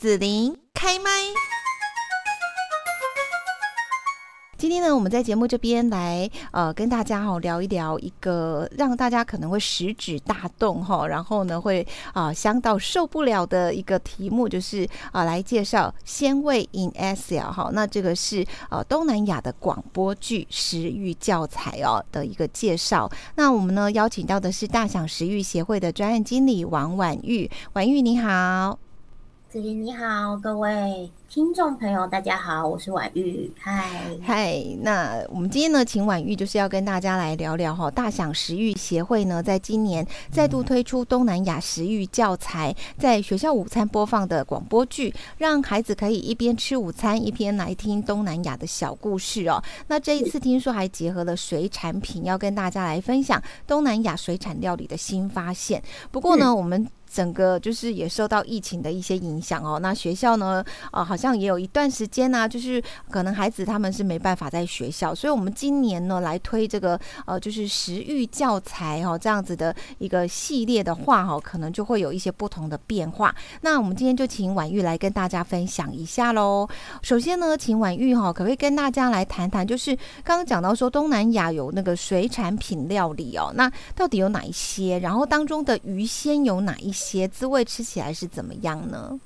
紫琳开麦。今天呢，我们在节目这边来呃跟大家哈聊一聊一个让大家可能会食指大动哈，然后呢会啊香到受不了的一个题目，就是啊来介绍鲜味 in Asia 哈。那这个是呃东南亚的广播剧食欲教材哦的一个介绍。那我们呢邀请到的是大享食欲协会的专案经理王婉玉，婉玉你好。子琳你好，各位听众朋友，大家好，我是婉玉，嗨嗨。那我们今天呢，请婉玉就是要跟大家来聊聊哈，大享食育协会呢，在今年再度推出东南亚食育教材，在学校午餐播放的广播剧，让孩子可以一边吃午餐，一边来听东南亚的小故事哦。那这一次听说还结合了水产品，要跟大家来分享东南亚水产料理的新发现。不过呢，我们整个就是也受到疫情的一些影响哦。那学校呢，呃，好像也有一段时间呢，就是可能孩子他们是没办法在学校，所以我们今年呢来推这个呃，就是食欲教材哦，这样子的一个系列的话哈，可能就会有一些不同的变化。那我们今天就请婉玉来跟大家分享一下喽。首先呢，请婉玉哈，可不可以跟大家来谈谈，就是刚刚讲到说东南亚有那个水产品料理哦，那到底有哪一些？然后当中的鱼鲜有哪一些？些滋味吃起来是怎么样呢？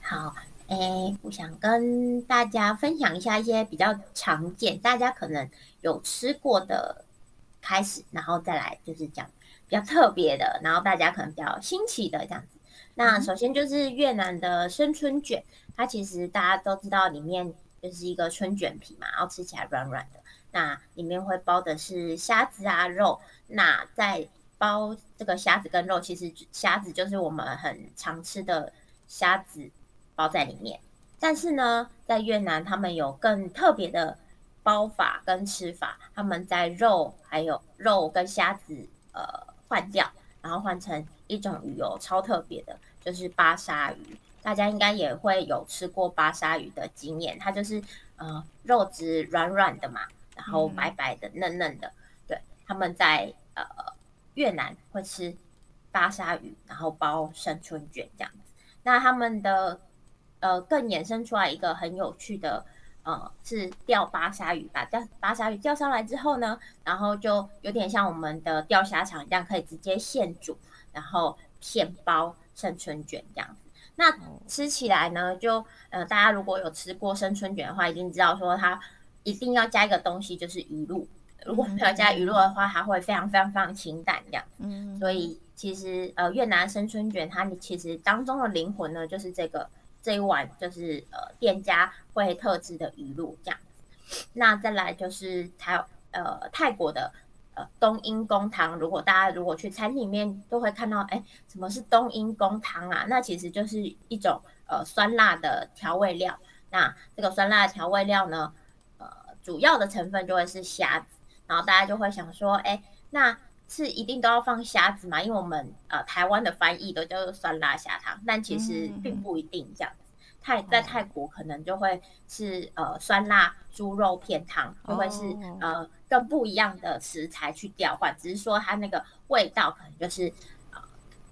好，哎，我想跟大家分享一下一些比较常见，大家可能有吃过的开始，然后再来就是讲比较特别的，然后大家可能比较新奇的这样子。那首先就是越南的生春卷，它其实大家都知道，里面就是一个春卷皮嘛，然后吃起来软软的，那里面会包的是虾子啊肉，那在包这个虾子跟肉，其实虾子就是我们很常吃的虾子包在里面。但是呢，在越南他们有更特别的包法跟吃法，他们在肉还有肉跟虾子呃换掉，然后换成一种鱼油，超特别的，就是巴沙鱼。大家应该也会有吃过巴沙鱼的经验，它就是呃肉质软软的嘛，然后白白的嫩嫩的。对，他们在呃。越南会吃巴沙鱼，然后包生春卷这样子。那他们的呃更衍生出来一个很有趣的呃是钓巴沙鱼，把钓巴沙鱼钓上来之后呢，然后就有点像我们的钓虾场一样，可以直接现煮，然后现包生春卷这样子。那吃起来呢，就呃大家如果有吃过生春卷的话，一定知道说它一定要加一个东西，就是鱼露。如果没有加鱼露的话，它会非常非常非常清淡这样。嗯，所以其实呃越南生春卷它其实当中的灵魂呢，就是这个这一碗就是呃店家会特制的鱼露这样。那再来就是台呃泰国的呃冬阴功汤，如果大家如果去餐厅里面都会看到，哎，什么是冬阴功汤啊？那其实就是一种呃酸辣的调味料。那这个酸辣调味料呢，呃主要的成分就会是虾子。然后大家就会想说，哎，那是一定都要放虾子吗？因为我们呃台湾的翻译都叫做酸辣虾汤，但其实并不一定这样子。泰在泰国可能就会是呃酸辣猪肉片汤，就会是呃跟不一样的食材去调换，只是说它那个味道可能就是呃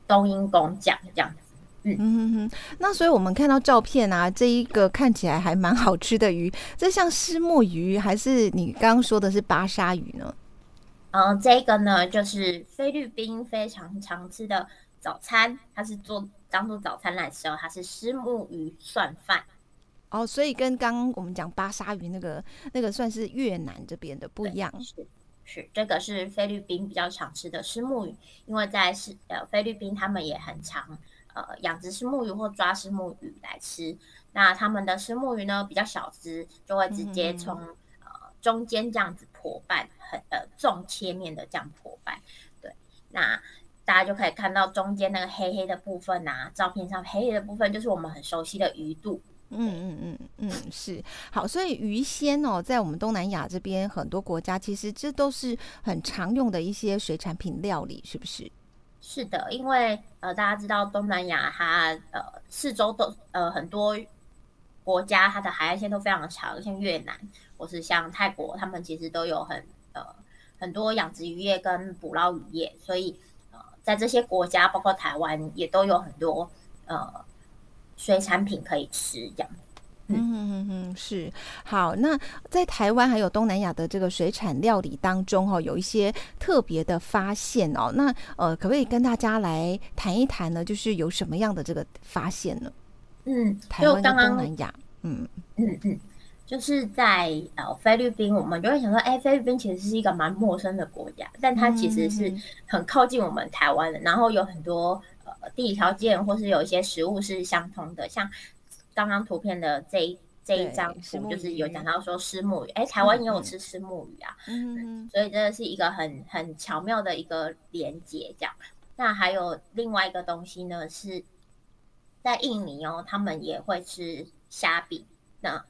冬阴功酱这样子。嗯嗯哼，那所以我们看到照片啊，这一个看起来还蛮好吃的鱼，这像石目鱼还是你刚刚说的是巴沙鱼呢？嗯，这个呢就是菲律宾非常常吃的早餐，它是做当做早餐来吃哦，它是石目鱼蒜饭。哦，所以跟刚刚我们讲巴沙鱼那个那个算是越南这边的不一样。是是，这个是菲律宾比较常吃的石目鱼，因为在是呃菲律宾他们也很常。呃，养殖石目鱼或抓石目鱼来吃，那他们的石目鱼呢比较小只，就会直接从呃中间这样子剖半，很呃重切面的这样剖半。对，那大家就可以看到中间那个黑黑的部分呐，照片上黑黑的部分就是我们很熟悉的鱼肚。嗯嗯嗯嗯，是好，所以鱼鲜哦，在我们东南亚这边很多国家，其实这都是很常用的一些水产品料理，是不是？是的，因为呃，大家知道东南亚它呃四周都呃很多国家它的海岸线都非常长，像越南或是像泰国，他们其实都有很呃很多养殖渔业跟捕捞渔业，所以呃在这些国家，包括台湾也都有很多呃水产品可以吃这样。嗯嗯嗯，是好。那在台湾还有东南亚的这个水产料理当中，哈，有一些特别的发现哦。那呃，可不可以跟大家来谈一谈呢？就是有什么样的这个发现呢？嗯，台湾跟东南亚，嗯嗯嗯，就是在呃菲律宾，我们就会想说，哎，菲律宾其实是一个蛮陌生的国家，但它其实是很靠近我们台湾的，然后有很多呃地理条件或是有一些食物是相通的，像。刚刚图片的这一这一张图，就是有讲到说虱目鱼，哎，台湾也有吃虱目鱼啊，嗯，所以这是一个很很巧妙的一个连接，这样。那还有另外一个东西呢，是在印尼哦，他们也会吃虾饼。那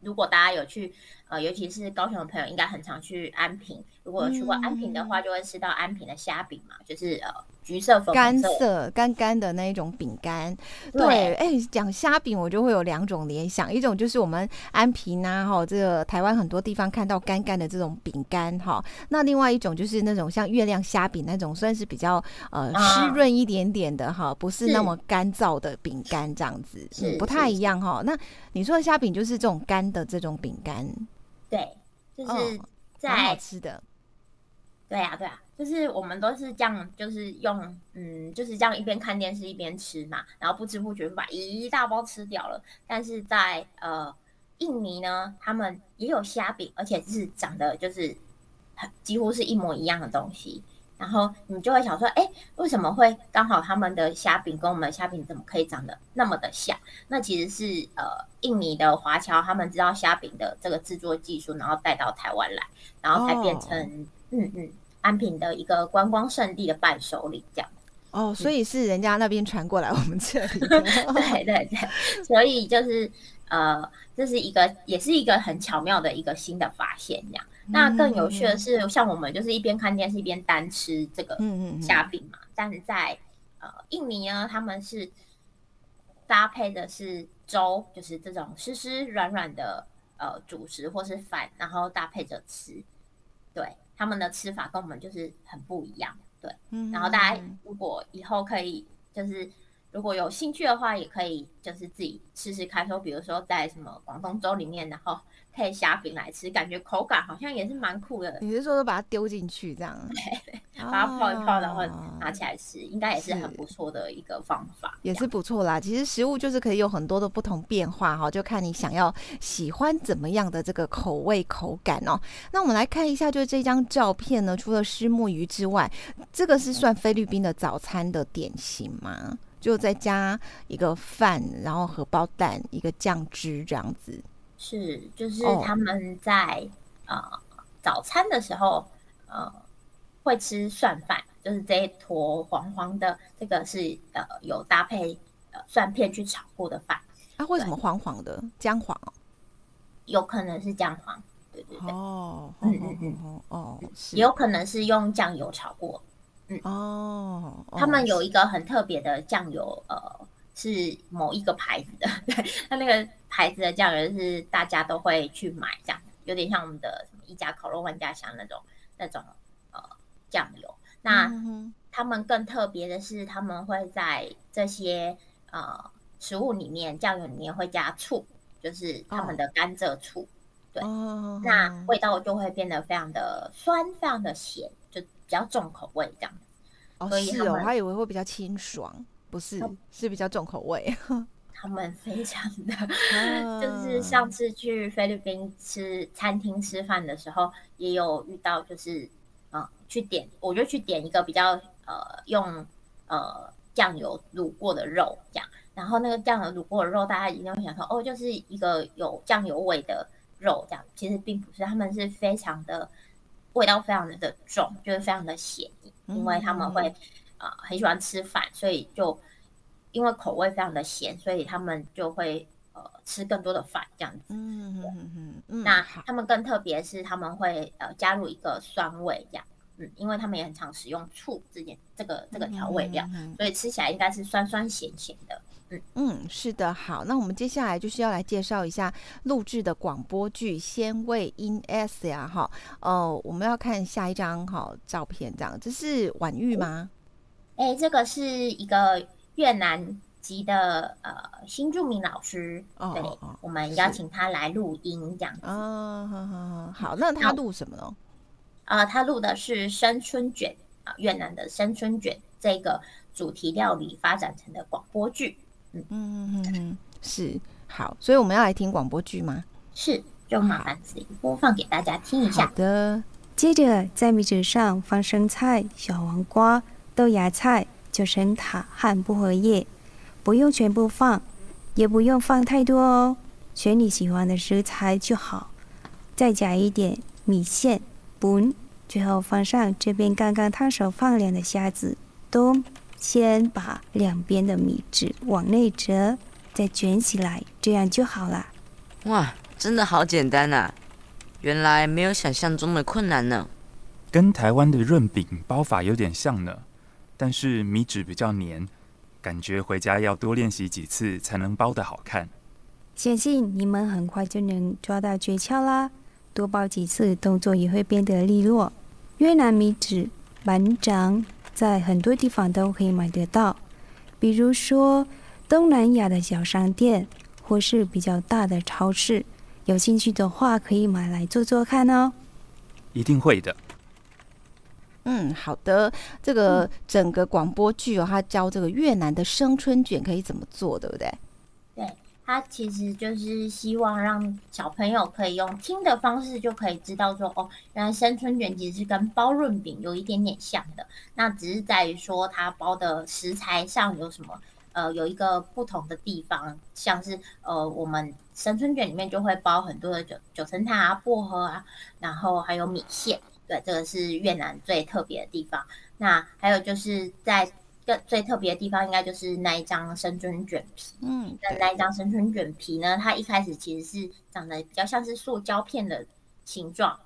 如果大家有去，呃，尤其是高雄的朋友，应该很常去安平。如果有去过安平的话，就会吃到安平的虾饼嘛，就是呃。橘色、干色、干干的那一种饼干，对，哎，讲虾饼我就会有两种联想，一种就是我们安平啊，哈，这个台湾很多地方看到干干的这种饼干，哈，那另外一种就是那种像月亮虾饼那种，算是比较呃湿润一点点的，哈，不是那么干燥的饼干这样子，嗯，不太一样哈。那你说的虾饼就是这种干的这种饼干，对，就是在好吃的，对呀，对啊。就是我们都是这样，就是用嗯，就是这样一边看电视一边吃嘛，然后不知不觉把一大包吃掉了。但是在呃印尼呢，他们也有虾饼，而且是长得就是几乎是一模一样的东西。然后你就会想说，哎，为什么会刚好他们的虾饼跟我们的虾饼怎么可以长得那么的像？那其实是呃印尼的华侨他们知道虾饼的这个制作技术，然后带到台湾来，然后才变成嗯嗯。安平的一个观光胜地的伴手礼，这样哦，所以是人家那边传过来我们这里，对对对，所以就是呃，这是一个也是一个很巧妙的一个新的发现，这样。那更有趣的是，像我们就是一边看电视一边单吃这个虾饼嘛，但是在呃印尼呢，他们是搭配的是粥，就是这种湿湿软软的呃主食或是饭，然后搭配着吃，对。他们的吃法跟我们就是很不一样，对。然后大家如果以后可以，就是如果有兴趣的话，也可以就是自己试试看，说比如说在什么广东粥里面，然后。配虾饼来吃，感觉口感好像也是蛮酷的。你是说把它丢进去这样？对，把它泡一泡，然后拿起来吃，应该也是很不错的一个方法。也是不错啦。其实食物就是可以有很多的不同变化哈，就看你想要喜欢怎么样的这个口味口感哦。那我们来看一下，就是这张照片呢，除了虱目鱼之外，这个是算菲律宾的早餐的点心吗？就再加一个饭，然后荷包蛋，一个酱汁这样子。是，就是他们在呃早餐的时候，呃会吃蒜饭，就是这一坨黄黄的，这个是呃有搭配呃蒜片去炒过的饭。啊，为什么黄黄的？姜黄哦？有可能是姜黄，对对对。哦，嗯嗯嗯，哦，也有可能是用酱油炒过。嗯。哦，他们有一个很特别的酱油，呃。是某一个牌子的，对，它那个牌子的酱油是大家都会去买，这样有点像我们的什么一家烤肉万家香那种那种呃酱油。那他们更特别的是，他们会在这些呃食物里面酱油里面会加醋，就是他们的甘蔗醋，对，那味道就会变得非常的酸，非常的咸，就比较重口味这样。哦，是哦，我还以为会比较清爽。不是，是比较重口味。他们非常的，就是上次去菲律宾吃餐厅吃饭的时候，也有遇到，就是呃，去点，我就去点一个比较呃用呃酱油卤过的肉这样，然后那个酱油卤过的肉，大家一定会想说，哦，就是一个有酱油味的肉这样，其实并不是，他们是非常的味道非常的的重，就是非常的咸，因为他们会。啊，很喜欢吃饭，所以就因为口味非常的咸，所以他们就会呃吃更多的饭这样子。嗯嗯嗯。那他们更特别是他们会呃加入一个酸味这样，嗯，因为他们也很常使用醋这件这个这个调味料，所以吃起来应该是酸酸咸咸的。嗯嗯，是的。好，那我们接下来就是要来介绍一下录制的广播剧《鲜味 In S》呀，哈。哦，我们要看下一张哈照片，这样这是婉玉吗？哎，这个是一个越南籍的呃新著名老师，对，我们邀请他来录音这样子。啊，好，那他录什么呢？啊，他录的是生春卷啊，越南的生春卷这个主题料理发展成的广播剧。嗯嗯嗯嗯，是好，所以我们要来听广播剧吗？是，就麻烦子播放给大家听一下。好的，接着在米纸上放生菜、小黄瓜、豆芽菜、九层塔和薄荷叶。不用全部放，也不用放太多哦，选你喜欢的食材就好。再加一点米线、不，最后放上这边刚刚烫熟放凉的虾子。咚先把两边的米纸往内折，再卷起来，这样就好了。哇，真的好简单啊！原来没有想象中的困难呢。跟台湾的润饼包法有点像呢，但是米纸比较黏。感觉回家要多练习几次才能包得好看。相信你们很快就能抓到诀窍啦！多包几次，动作也会变得利落。越南米纸板掌在很多地方都可以买得到，比如说东南亚的小商店，或是比较大的超市。有兴趣的话，可以买来做做看哦。一定会的。嗯，好的。这个整个广播剧哦，他教这个越南的生春卷可以怎么做，对不对？它，其实就是希望让小朋友可以用听的方式就可以知道说，哦，原来生春卷其实是跟包润饼有一点点像的。那只是在于说，它包的食材上有什么，呃，有一个不同的地方，像是呃，我们生春卷里面就会包很多的九九层塔啊、薄荷啊，然后还有米线。对，这个是越南最特别的地方。那还有就是在更最特别的地方，应该就是那一张生春卷皮。嗯，那那一张生春卷皮呢，它一开始其实是长得比较像是塑胶片的形状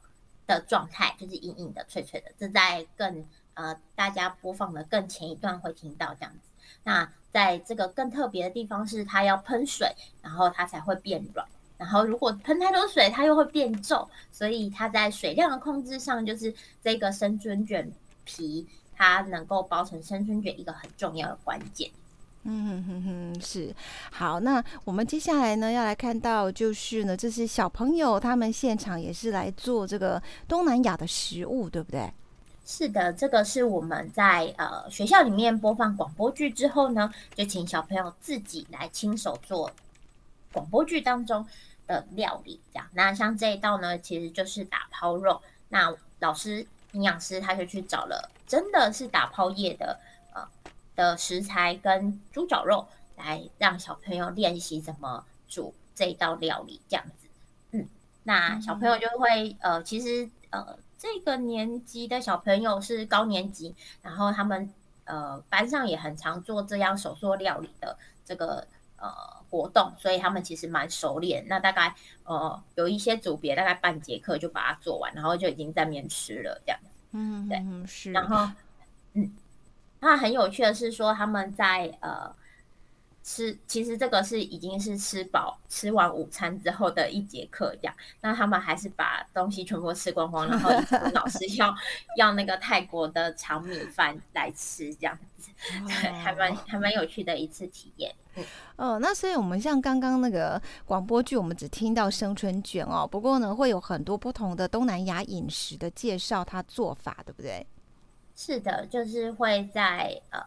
的状态，就是硬硬的、脆脆的。这在更呃大家播放的更前一段会听到这样子。那在这个更特别的地方是，它要喷水，然后它才会变软。然后，如果喷太多水，它又会变皱，所以它在水量的控制上，就是这个生春卷皮，它能够包成生春卷一个很重要的关键。嗯哼哼哼，是好。那我们接下来呢，要来看到就是呢，这是小朋友他们现场也是来做这个东南亚的食物，对不对？是的，这个是我们在呃学校里面播放广播剧之后呢，就请小朋友自己来亲手做。广播剧当中的料理，这样那像这一道呢，其实就是打抛肉。那老师营养师他就去找了，真的是打泡叶的呃的食材跟猪脚肉，来让小朋友练习怎么煮这一道料理，这样子。嗯，那小朋友就会呃，其实呃这个年级的小朋友是高年级，然后他们呃班上也很常做这样手做料理的这个。呃，活动，所以他们其实蛮熟练。那大概呃，有一些组别大概半节课就把它做完，然后就已经在面吃了这样。嗯，对，是。然后，嗯，那很有趣的是说，他们在呃吃，其实这个是已经是吃饱吃完午餐之后的一节课这样。那他们还是把东西全部吃光光，然后老师要要那个泰国的长米饭来吃这样子，对，还蛮还蛮有趣的一次体验。哦，那所以我们像刚刚那个广播剧，我们只听到生春卷哦。不过呢，会有很多不同的东南亚饮食的介绍，它做法对不对？是的，就是会在呃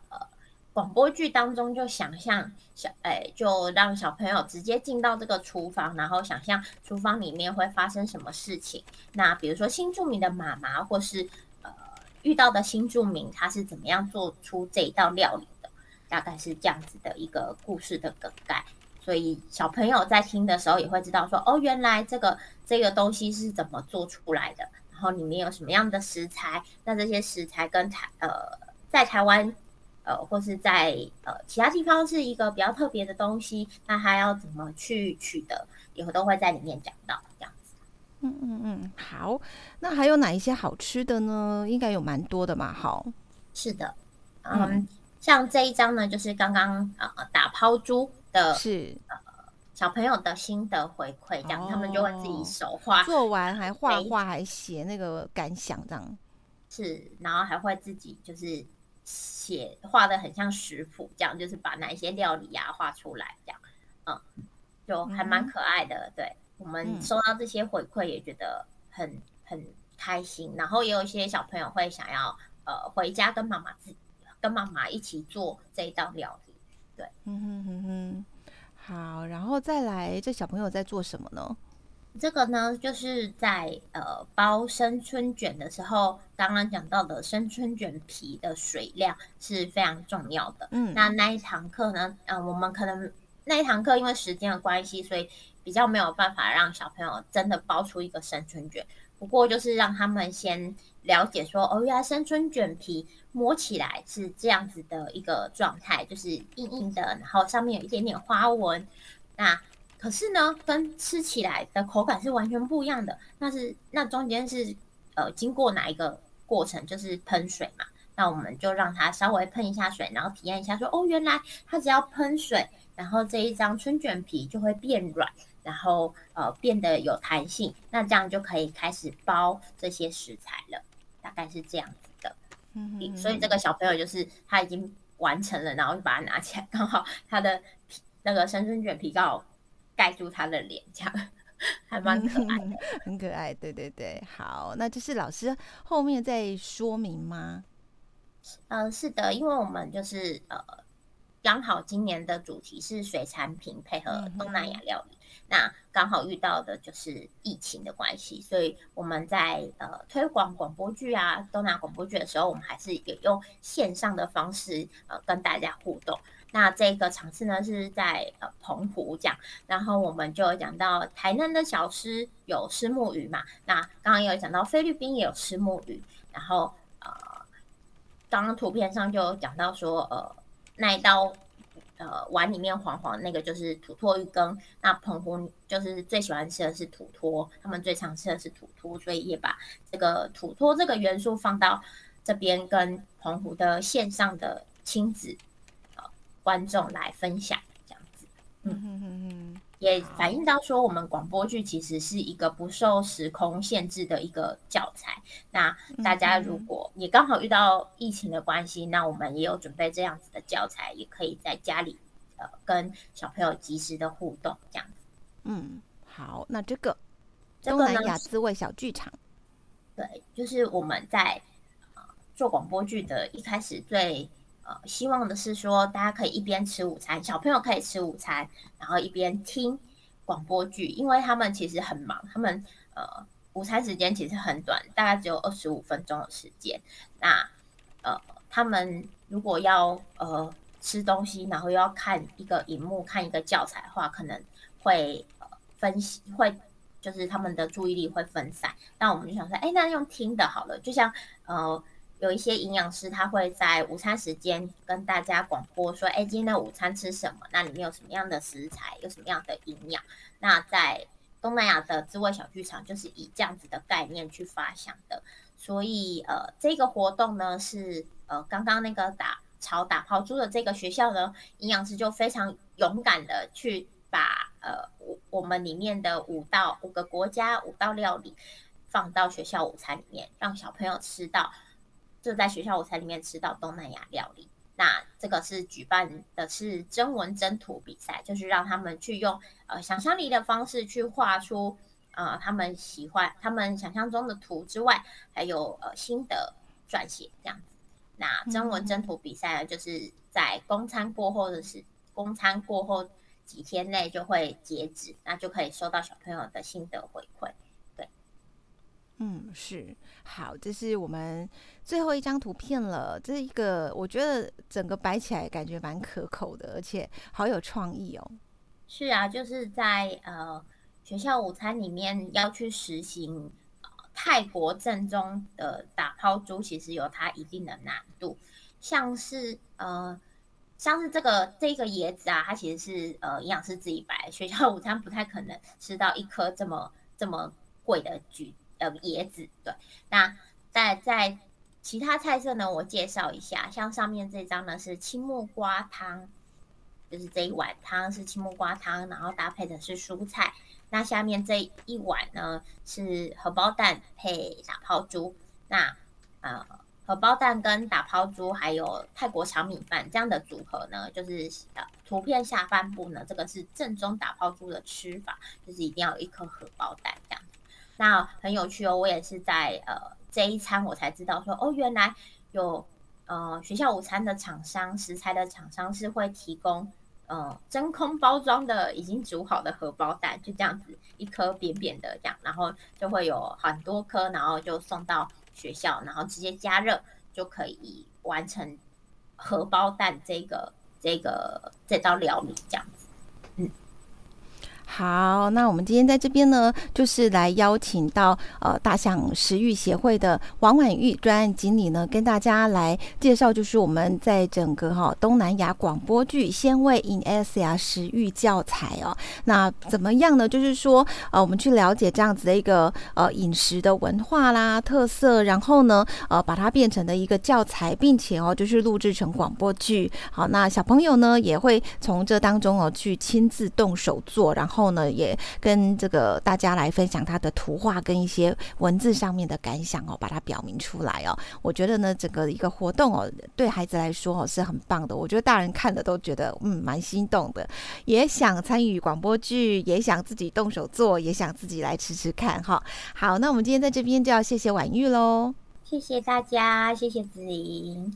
广播剧当中就想象小哎，就让小朋友直接进到这个厨房，然后想象厨房里面会发生什么事情。那比如说新住民的妈妈，或是呃遇到的新住民，他是怎么样做出这一道料理的？大概是这样子的一个故事的梗概，所以小朋友在听的时候也会知道说，哦，原来这个这个东西是怎么做出来的，然后里面有什么样的食材，那这些食材跟台呃在台湾呃或是在呃其他地方是一个比较特别的东西，那它要怎么去取得，以后都会在里面讲到这样子。嗯嗯嗯，好，那还有哪一些好吃的呢？应该有蛮多的嘛，好，是的，嗯。像这一张呢，就是刚刚呃打抛珠的，是呃小朋友的心得回馈，这样他们就会自己手画，做完还画画，还写那个感想，这样是，然后还会自己就是写画的很像食谱，这样就是把哪一些料理啊画出来，这样，嗯，就还蛮可爱的。对我们收到这些回馈，也觉得很很开心。然后也有一些小朋友会想要呃回家跟妈妈自跟妈妈一起做这一道料理。对，嗯哼哼哼，好，然后再来，这小朋友在做什么呢？这个呢，就是在呃包生春卷的时候，刚刚讲到的生春卷皮的水量是非常重要的。嗯，那那一堂课呢，嗯，我们可能那一堂课因为时间的关系，所以比较没有办法让小朋友真的包出一个生春卷。不过就是让他们先了解说，哦，原来生春卷皮摸起来是这样子的一个状态，就是硬硬的，然后上面有一点点花纹。那可是呢，跟吃起来的口感是完全不一样的。那是那中间是呃经过哪一个过程？就是喷水嘛。那我们就让它稍微喷一下水，然后体验一下，说哦，原来它只要喷水，然后这一张春卷皮就会变软，然后呃变得有弹性。那这样就可以开始包这些食材了，大概是这样子的。嗯，所以这个小朋友就是他已经完成了，然后就把它拿起来，刚好他的皮那个生春卷皮刚好。盖住他的脸，这样还蛮可爱的，很可爱。对对对，好，那就是老师后面再说明吗？嗯，是的，因为我们就是呃，刚好今年的主题是水产品配合东南亚料理，那刚好遇到的就是疫情的关系，所以我们在呃推广广播剧啊，东南亚广播剧的时候，我们还是有用线上的方式呃跟大家互动。那这个场次呢是在呃澎湖讲，然后我们就讲到台南的小吃有虱目鱼嘛，那刚刚有讲到菲律宾也有虱目鱼，然后呃刚刚图片上就讲到说呃那一道呃碗里面黄黄那个就是土托鱼羹，那澎湖就是最喜欢吃的是土托，他们最常吃的是土托，所以也把这个土托这个元素放到这边跟澎湖的线上的亲子。观众来分享这样子，嗯也反映到说，我们广播剧其实是一个不受时空限制的一个教材。那大家如果也刚好遇到疫情的关系，那我们也有准备这样子的教材，也可以在家里呃跟小朋友及时的互动这样子。嗯，好，那这个东南亚滋味小剧场，对，就是我们在做广播剧的一开始最。呃，希望的是说，大家可以一边吃午餐，小朋友可以吃午餐，然后一边听广播剧，因为他们其实很忙，他们呃午餐时间其实很短，大概只有二十五分钟的时间。那呃，他们如果要呃吃东西，然后又要看一个荧幕、看一个教材的话，可能会呃分析，会就是他们的注意力会分散。那我们就想说，哎，那用听的好了，就像呃。有一些营养师，他会在午餐时间跟大家广播说：“哎，今天的午餐吃什么？那里面有什么样的食材？有什么样的营养？”那在东南亚的滋味小剧场就是以这样子的概念去发想的。所以，呃，这个活动呢是呃刚刚那个打炒打抛猪的这个学校呢，营养师就非常勇敢的去把呃我我们里面的五道五个国家五道料理放到学校午餐里面，让小朋友吃到。就在学校午餐里面吃到东南亚料理，那这个是举办的是征文征图比赛，就是让他们去用呃想象力的方式去画出呃他们喜欢、他们想象中的图之外，还有呃心得撰写这样子。那征文征图比赛呢，就是在公餐过后的是公餐过后几天内就会截止，那就可以收到小朋友的心得回馈。嗯，是好，这是我们最后一张图片了。这一个我觉得整个摆起来感觉蛮可口的，而且好有创意哦。是啊，就是在呃学校午餐里面要去实行泰国正宗的打抛猪，其实有它一定的难度。像是呃像是这个这个椰子啊，它其实是呃营养师自己摆，学校午餐不太可能吃到一颗这么这么贵的橘。呃，椰子对，那在在其他菜色呢，我介绍一下，像上面这张呢是青木瓜汤，就是这一碗汤是青木瓜汤，然后搭配的是蔬菜。那下面这一碗呢是荷包蛋配打泡猪。那呃，荷包蛋跟打抛猪，还有泰国炒米饭这样的组合呢，就是呃图片下半部呢，这个是正宗打抛猪的吃法，就是一定要有一颗荷包蛋这样。那很有趣哦，我也是在呃这一餐我才知道说，哦，原来有呃学校午餐的厂商食材的厂商是会提供呃真空包装的已经煮好的荷包蛋，就这样子一颗扁扁的这样，然后就会有很多颗，然后就送到学校，然后直接加热就可以完成荷包蛋这个这个这道料理这样子。好，那我们今天在这边呢，就是来邀请到呃大象食育协会的王婉玉专案经理呢，跟大家来介绍，就是我们在整个哈东南亚广播剧《鲜味 in Asia》食育教材哦。那怎么样呢？就是说呃，我们去了解这样子的一个呃饮食的文化啦特色，然后呢呃把它变成的一个教材，并且哦就是录制成广播剧。好，那小朋友呢也会从这当中哦去亲自动手做，然后。后呢，也跟这个大家来分享他的图画跟一些文字上面的感想哦，把它表明出来哦。我觉得呢，整个一个活动哦，对孩子来说哦是很棒的。我觉得大人看了都觉得嗯蛮心动的，也想参与广播剧，也想自己动手做，也想自己来吃吃看哈。好，那我们今天在这边就要谢谢婉玉喽，谢谢大家，谢谢子莹。